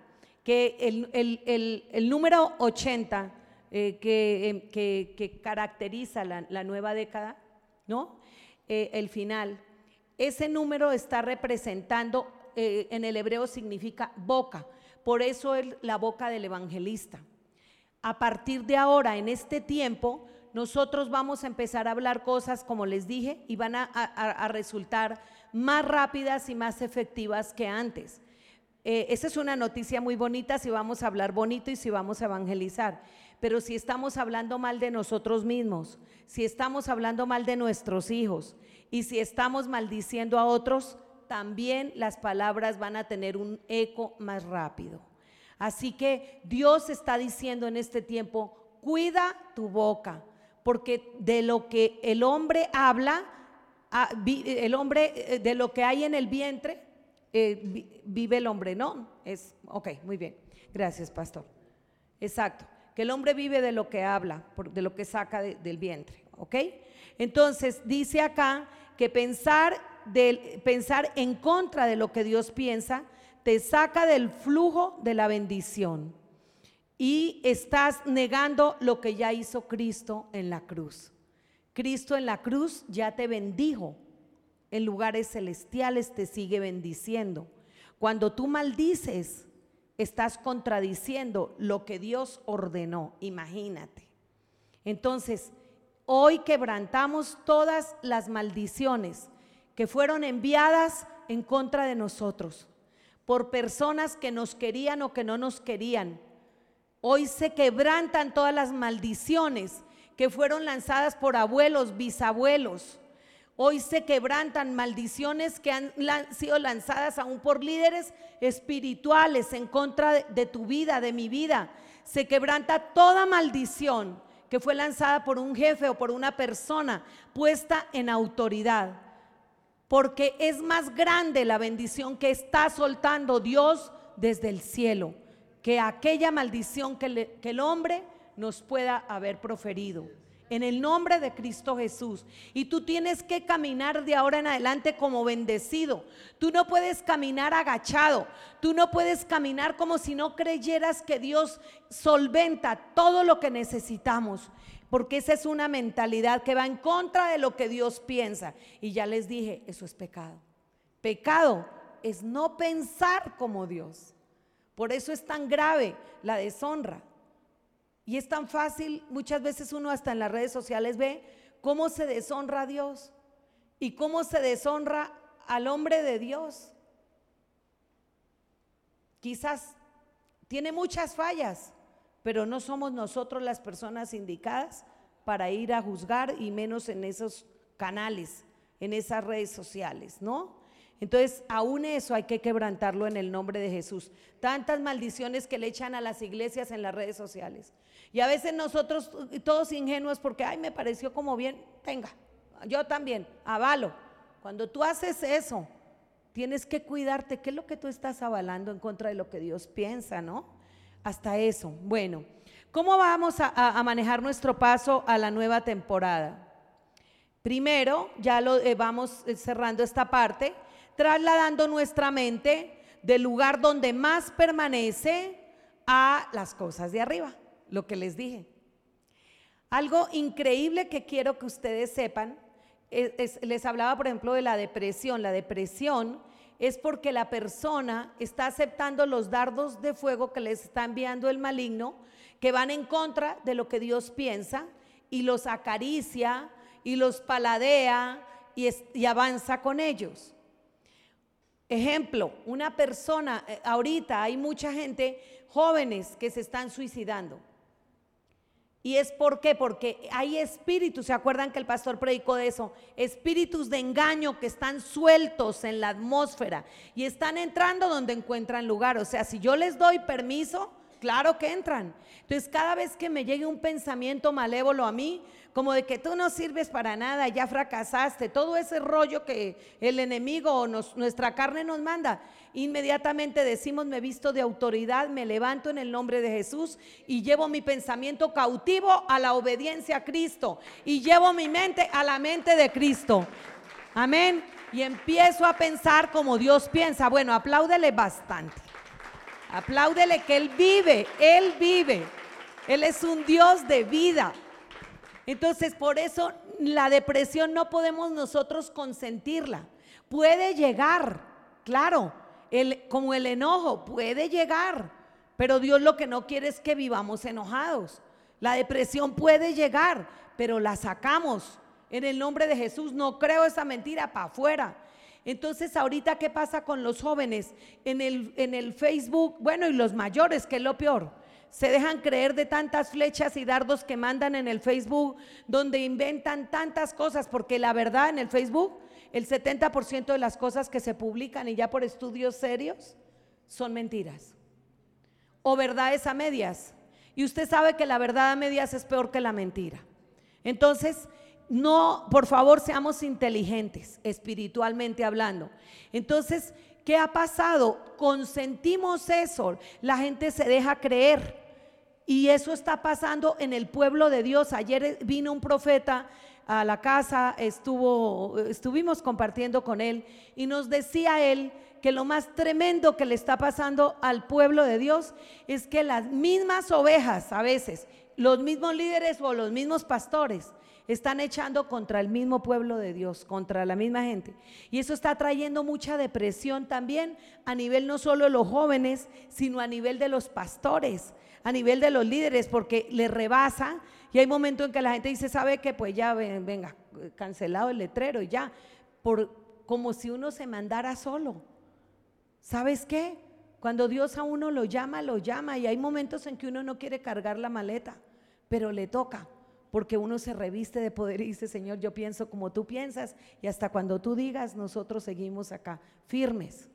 que el, número 80 eh, em, que, caracteriza la, nueva década, ¿no? Eh, el final, ese número está representando, eh, en el hebreo significa boca, por eso es la boca del evangelista. A partir de ahora, en este tiempo, nosotros vamos a empezar a hablar cosas, como les dije, y van a resultar más rápidas y más efectivas que antes. Eh, esa es una noticia muy bonita si vamos a hablar bonito y si vamos a evangelizar. Pero si estamos hablando mal de nosotros mismos, si estamos hablando mal de nuestros hijos y si estamos maldiciendo a otros, también las palabras van a tener un eco más rápido. Así que Dios está diciendo en este tiempo, cuida tu boca, porque de lo que el hombre habla, ah, el hombre, eh, de lo que hay en el vientre, eh, vive el hombre, ¿no? Es, ok, muy bien. Gracias, pastor. Exacto. Que el hombre vive de lo que habla, de lo que saca del vientre, ¿ok? Entonces, dice acá que pensar, pensar en contra de lo que Dios piensa te saca del flujo de la bendición y estás negando lo que ya hizo Cristo en la cruz. Cristo en la cruz ya te bendijo en lugares celestiales te sigue bendiciendo. Cuando tú maldices, estás contradiciendo lo que Dios ordenó, imagínate. Entonces, hoy quebrantamos todas las maldiciones que fueron enviadas en contra de nosotros por personas que nos querían o que no nos querían. Hoy se quebrantan todas las maldiciones que fueron lanzadas por abuelos, bisabuelos, Hoy se quebrantan maldiciones que han sido lanzadas aún por líderes espirituales en contra de, tu vida, de mi vida. Se quebranta toda maldición que fue lanzada por un jefe o por una persona puesta en autoridad. Porque es más grande la bendición que está soltando Dios desde el cielo que aquella maldición que el hombre nos pueda haber proferido en el nombre de Cristo Jesús. Y tú tienes que caminar de ahora en adelante como bendecido. Tú no puedes caminar agachado. Tú no puedes caminar como si no creyeras que Dios solventa todo lo que necesitamos. Porque esa es una mentalidad que va en contra de lo que Dios piensa. Y ya les dije, eso es pecado. Pecado es no pensar como Dios. Por eso es tan grave la deshonra. Y es tan fácil, muchas veces uno hasta en las redes sociales ve cómo se deshonra a Dios y cómo se deshonra al hombre de Dios. Quizás tiene muchas fallas, pero no somos nosotros las personas indicadas para ir a juzgar y menos en esos canales, en esas redes sociales, ¿no? Entonces, aún eso hay que quebrantarlo en el nombre de Jesús. Tantas maldiciones que le echan a las iglesias en las redes sociales. Y a veces nosotros, todos ingenuos, porque, ay, me pareció como bien, tenga, yo también, avalo. Cuando tú haces eso, tienes que cuidarte, ¿qué es lo que tú estás avalando en contra de lo que Dios piensa, no? Hasta eso. Bueno, ¿cómo vamos a, manejar nuestro paso a la nueva temporada? Primero, ya lo eh, vamos eh, cerrando esta parte, trasladando nuestra mente del lugar donde más permanece a las cosas de arriba lo que les dije. Algo increíble que quiero que ustedes sepan, les hablaba por ejemplo de la depresión. La depresión es porque la persona está aceptando los dardos de fuego que les está enviando el maligno, que van en contra de lo que Dios piensa y los acaricia y los paladea y, avanza con ellos. Ejemplo, una persona, eh, ahorita hay mucha gente, jóvenes que se están suicidando ¿Y es por qué? Porque hay espíritus, ¿se acuerdan que el pastor predicó de eso? Espíritus de engaño que están sueltos en la atmósfera y están entrando donde encuentran lugar. O sea, si yo les doy permiso, claro que entran. Entonces, cada vez que me llegue un pensamiento malévolo a mí, como de que tú no sirves para nada, ya fracasaste, todo ese rollo que el enemigo o nuestra carne nos manda, inmediatamente decimos, me visto de autoridad, me levanto en el nombre de Jesús y llevo mi pensamiento cautivo a la obediencia a Cristo y llevo mi mente a la mente de Cristo. Amén. Y empiezo a pensar como Dios piensa. Bueno, apláudele bastante. Apláudele que Él vive, Él vive. Él es un Dios de vida. Entonces, por eso la depresión no podemos nosotros consentirla. Puede llegar, claro, como el enojo, puede llegar, pero Dios lo que no quiere es que vivamos enojados. La depresión puede llegar, pero la sacamos. En el nombre de Jesús no creo esa mentira para afuera. Entonces, ahorita, ¿qué pasa con los jóvenes? En el, en el Facebook, bueno, y los mayores, que es lo peor se dejan creer de tantas flechas y dardos que mandan en el Facebook, donde inventan tantas cosas, porque la verdad en el Facebook, el 70% de las cosas que se publican y ya por estudios serios son mentiras. O verdades a medias. Y usted sabe que la verdad a medias es peor que la mentira. Entonces, no, por favor, seamos inteligentes, espiritualmente hablando. Entonces, ¿qué ha pasado? Consentimos eso, la gente se deja creer. Y eso está pasando en el pueblo de Dios. Ayer vino un profeta a la casa, estuvo, estuvimos compartiendo con él y nos decía él que lo más tremendo que le está pasando al pueblo de Dios es que las mismas ovejas a veces, los mismos líderes o los mismos pastores, están echando contra el mismo pueblo de Dios, contra la misma gente. Y eso está trayendo mucha depresión también a nivel no solo de los jóvenes, sino a nivel de los pastores a nivel de los líderes porque le rebasa y hay momentos en que la gente dice, ¿sabe que Pues ya venga, cancelado el letrero y ya, por, como si uno se mandara solo. ¿Sabes qué? Cuando Dios a uno lo llama, lo llama y hay momentos en que uno no quiere cargar la maleta, pero le toca porque uno se reviste de poder y dice, Señor, yo pienso como tú piensas y hasta cuando tú digas, nosotros seguimos acá, firmes.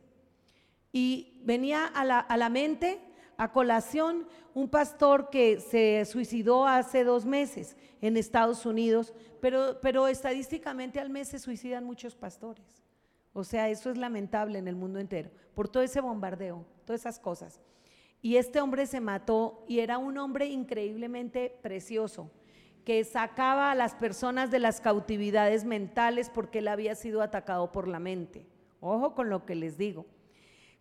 Y venía a la, a la mente a colación un pastor que se suicidó hace dos meses en Estados Unidos, pero, pero estadísticamente al mes se suicidan muchos pastores. O sea, eso es lamentable en el mundo entero, por todo ese bombardeo, todas esas cosas. Y este hombre se mató y era un hombre increíblemente precioso, que sacaba a las personas de las cautividades mentales porque él había sido atacado por la mente. Ojo con lo que les digo.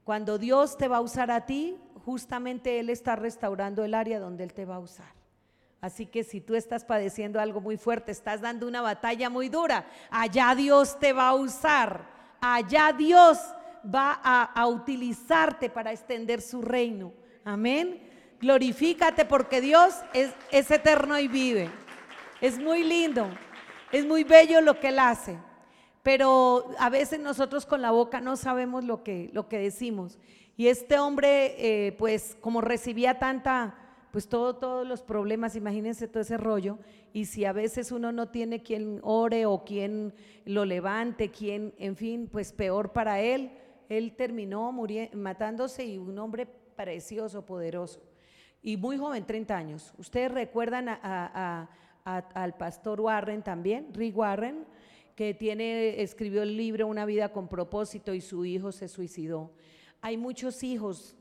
Cuando Dios te va a usar a ti, justamente Él está restaurando el área donde Él te va a usar. Así que si tú estás padeciendo algo muy fuerte, estás dando una batalla muy dura, allá Dios te va a usar, allá Dios va a, utilizarte para extender su reino. Amén. Glorifícate porque Dios es, eterno y vive. Es muy lindo, es muy bello lo que Él hace pero a veces nosotros con la boca no sabemos lo que, lo que decimos. Y este hombre, eh, pues como recibía tanta, pues todo, todos los problemas, imagínense todo ese rollo, y si a veces uno no tiene quien ore o quien lo levante, quien, en fin, pues peor para él, él terminó matándose y un hombre precioso, poderoso, y muy joven, 30 años. Ustedes recuerdan al pastor Warren también, Rick Warren, que tiene, escribió el libro Una vida con propósito y su hijo se suicidó hay muchos hijos,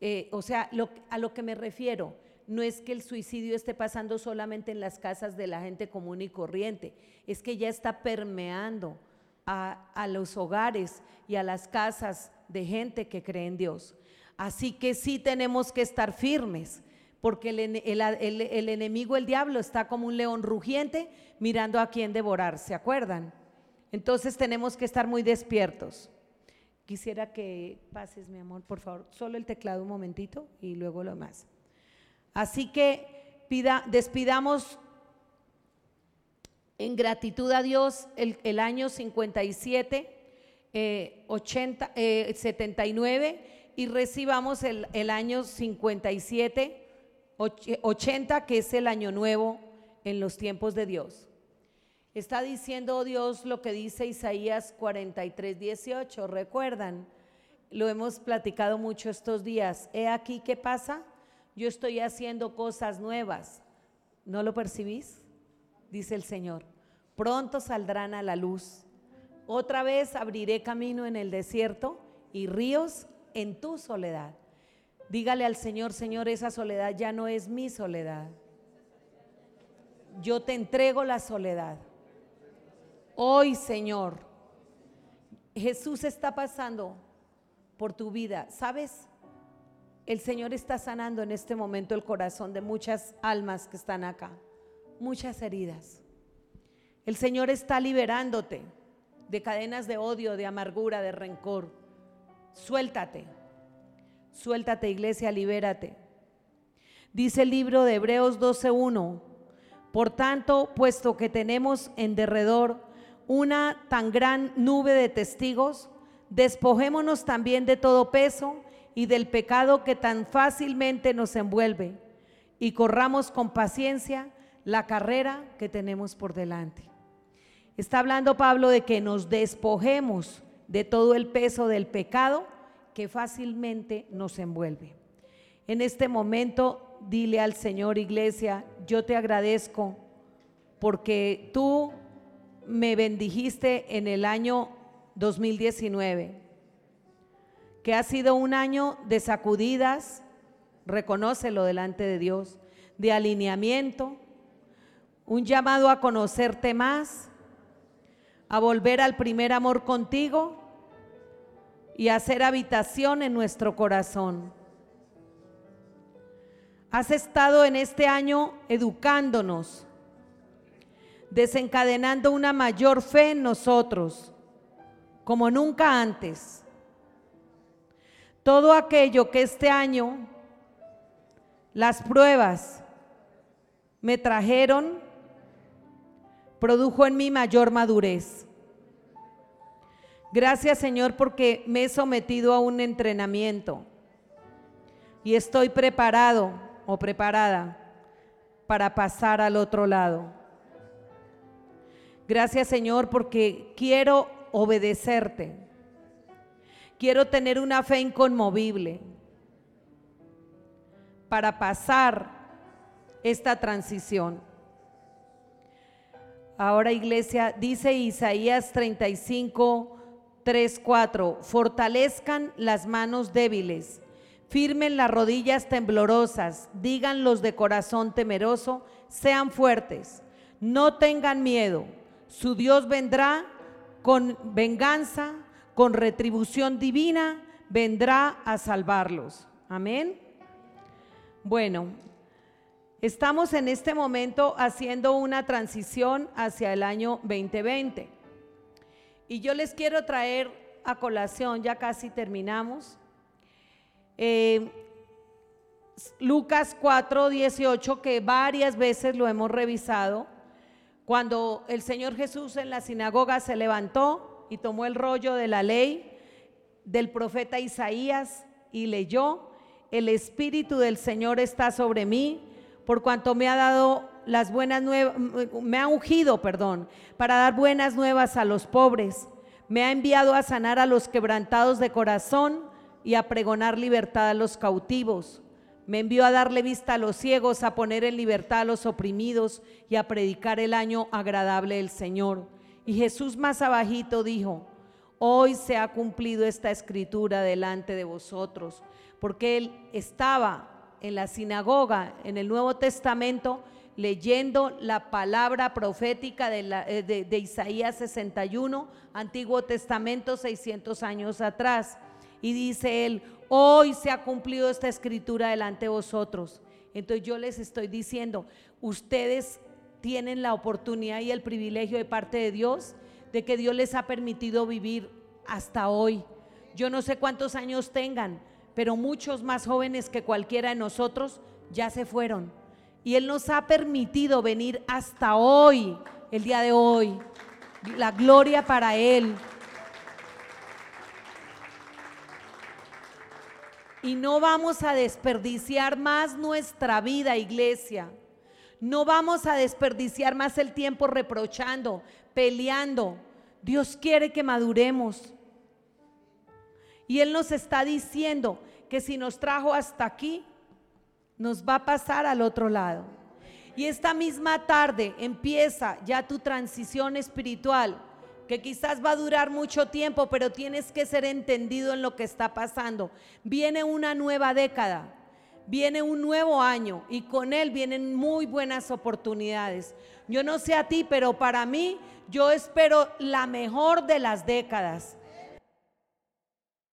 eh, o sea, a lo que me refiero, no es que el suicidio esté pasando solamente en las casas de la gente común y corriente, es que ya está permeando a, los hogares y a las casas de gente que cree en Dios. Así que sí tenemos que estar firmes, porque el, enemigo, el diablo, está como un león rugiente mirando a quién devorar, ¿se acuerdan? Entonces tenemos que estar muy despiertos. Quisiera que pases, mi amor, por favor, solo el teclado un momentito y luego lo más. Así que pida, despidamos en gratitud a Dios el, año 57, 80, 79 y recibamos el, el año 57, 80, que es el año nuevo en los tiempos de Dios. Está diciendo Dios lo que dice Isaías 43, 18. ¿Recuerdan? Lo hemos platicado mucho estos días. He aquí, ¿qué pasa? Yo estoy haciendo cosas nuevas. ¿No lo percibís? Dice el Señor. Pronto saldrán a la luz. Otra vez abriré camino en el desierto y ríos en tu soledad. Dígale al Señor, Señor, esa soledad ya no es mi soledad. Yo te entrego la soledad. Hoy, Señor, Jesús está pasando por tu vida. ¿Sabes? El Señor está sanando en este momento el corazón de muchas almas que están acá, muchas heridas. El Señor está liberándote de cadenas de odio, de amargura, de rencor. Suéltate, suéltate iglesia, libérate. Dice el libro de Hebreos 12.1, por tanto, puesto que tenemos en derredor una tan gran nube de testigos, despojémonos también de todo peso y del pecado que tan fácilmente nos envuelve y corramos con paciencia la carrera que tenemos por delante. Está hablando Pablo de que nos despojemos de todo el peso del pecado que fácilmente nos envuelve. En este momento, dile al Señor Iglesia, yo te agradezco porque tú me bendijiste en el año 2019, que ha sido un año de sacudidas, reconócelo delante de Dios, de alineamiento, un llamado a conocerte más, a volver al primer amor contigo y a hacer habitación en nuestro corazón. Has estado en este año educándonos desencadenando una mayor fe en nosotros, como nunca antes. Todo aquello que este año las pruebas me trajeron, produjo en mí mayor madurez. Gracias Señor porque me he sometido a un entrenamiento y estoy preparado o preparada para pasar al otro lado. Gracias Señor porque quiero obedecerte. Quiero tener una fe inconmovible para pasar esta transición. Ahora iglesia, dice Isaías 35, 3, 4, fortalezcan las manos débiles, firmen las rodillas temblorosas, digan los de corazón temeroso, sean fuertes, no tengan miedo su Dios vendrá con venganza, con retribución divina, vendrá a salvarlos. Amén. Bueno, estamos en este momento haciendo una transición hacia el año 2020. Y yo les quiero traer a colación, ya casi terminamos, eh, Lucas 4, 18, que varias veces lo hemos revisado cuando el Señor Jesús en la sinagoga se levantó y tomó el rollo de la ley del profeta Isaías y leyó, el Espíritu del Señor está sobre mí, por cuanto me ha dado las buenas nuevas, me ha ungido, perdón, para dar buenas nuevas a los pobres, me ha enviado a sanar a los quebrantados de corazón y a pregonar libertad a los cautivos me envió a darle vista a los ciegos, a poner en libertad a los oprimidos y a predicar el año agradable del Señor. Y Jesús más abajito dijo, hoy se ha cumplido esta escritura delante de vosotros, porque él estaba en la sinagoga en el Nuevo Testamento leyendo la palabra profética de, eh, Isaías 61, Antiguo Testamento 600 años atrás. Y dice él, hoy se ha cumplido esta escritura delante de vosotros. Entonces yo les estoy diciendo, ustedes tienen la oportunidad y el privilegio de parte de Dios de que Dios les ha permitido vivir hasta hoy. Yo no sé cuántos años tengan, pero muchos más jóvenes que cualquiera de nosotros ya se fueron. Y Él nos ha permitido venir hasta hoy, el día de hoy. La gloria para Él. Y no vamos a desperdiciar más nuestra vida, iglesia. No vamos a desperdiciar más el tiempo reprochando, peleando. Dios quiere que maduremos. Y Él nos está diciendo que si nos trajo hasta aquí, nos va a pasar al otro lado. Y esta misma tarde empieza ya tu transición espiritual, que quizás va a durar mucho tiempo, pero tienes que ser entendido en lo que está pasando. Viene una nueva década, viene un nuevo año y con él vienen muy buenas oportunidades. Yo no sé a ti, pero para mí yo espero la mejor de las décadas.